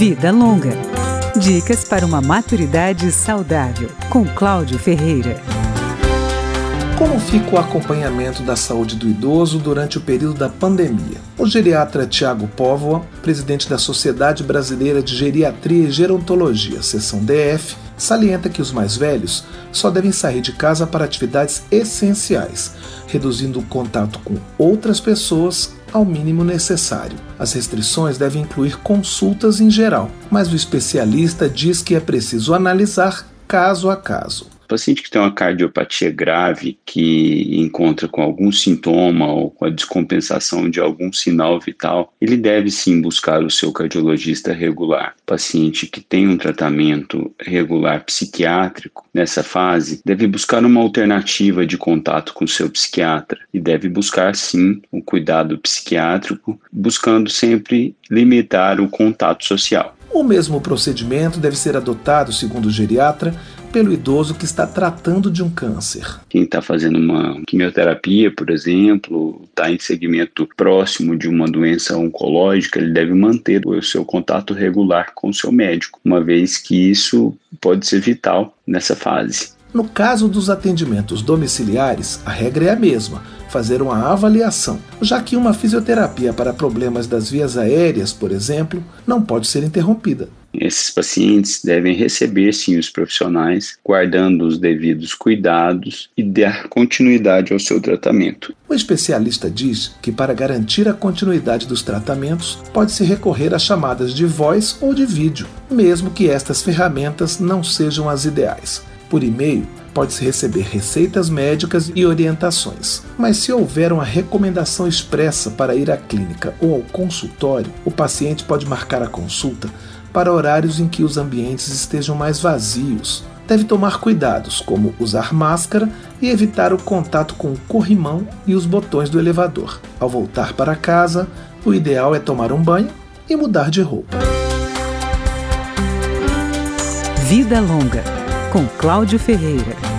Vida Longa. Dicas para uma maturidade saudável, com Cláudio Ferreira. Como fica o acompanhamento da saúde do idoso durante o período da pandemia? O geriatra Tiago Póvoa, presidente da Sociedade Brasileira de Geriatria e Gerontologia, seção DF, salienta que os mais velhos só devem sair de casa para atividades essenciais, reduzindo o contato com outras pessoas ao mínimo necessário. As restrições devem incluir consultas em geral, mas o especialista diz que é preciso analisar caso a caso paciente que tem uma cardiopatia grave, que encontra com algum sintoma ou com a descompensação de algum sinal vital, ele deve sim buscar o seu cardiologista regular. Paciente que tem um tratamento regular psiquiátrico nessa fase deve buscar uma alternativa de contato com o seu psiquiatra e deve buscar sim o cuidado psiquiátrico, buscando sempre limitar o contato social. O mesmo procedimento deve ser adotado, segundo o geriatra, pelo idoso que está tratando de um câncer. Quem está fazendo uma quimioterapia, por exemplo, está em segmento próximo de uma doença oncológica, ele deve manter o seu contato regular com o seu médico, uma vez que isso pode ser vital nessa fase. No caso dos atendimentos domiciliares, a regra é a mesma: fazer uma avaliação, já que uma fisioterapia para problemas das vias aéreas, por exemplo, não pode ser interrompida. Esses pacientes devem receber sim os profissionais, guardando os devidos cuidados e dar continuidade ao seu tratamento. O especialista diz que para garantir a continuidade dos tratamentos, pode-se recorrer a chamadas de voz ou de vídeo, mesmo que estas ferramentas não sejam as ideais. Por e-mail, pode-se receber receitas médicas e orientações. Mas se houver uma recomendação expressa para ir à clínica ou ao consultório, o paciente pode marcar a consulta para horários em que os ambientes estejam mais vazios. Deve tomar cuidados, como usar máscara e evitar o contato com o corrimão e os botões do elevador. Ao voltar para casa, o ideal é tomar um banho e mudar de roupa. Vida Longa, com Cláudio Ferreira.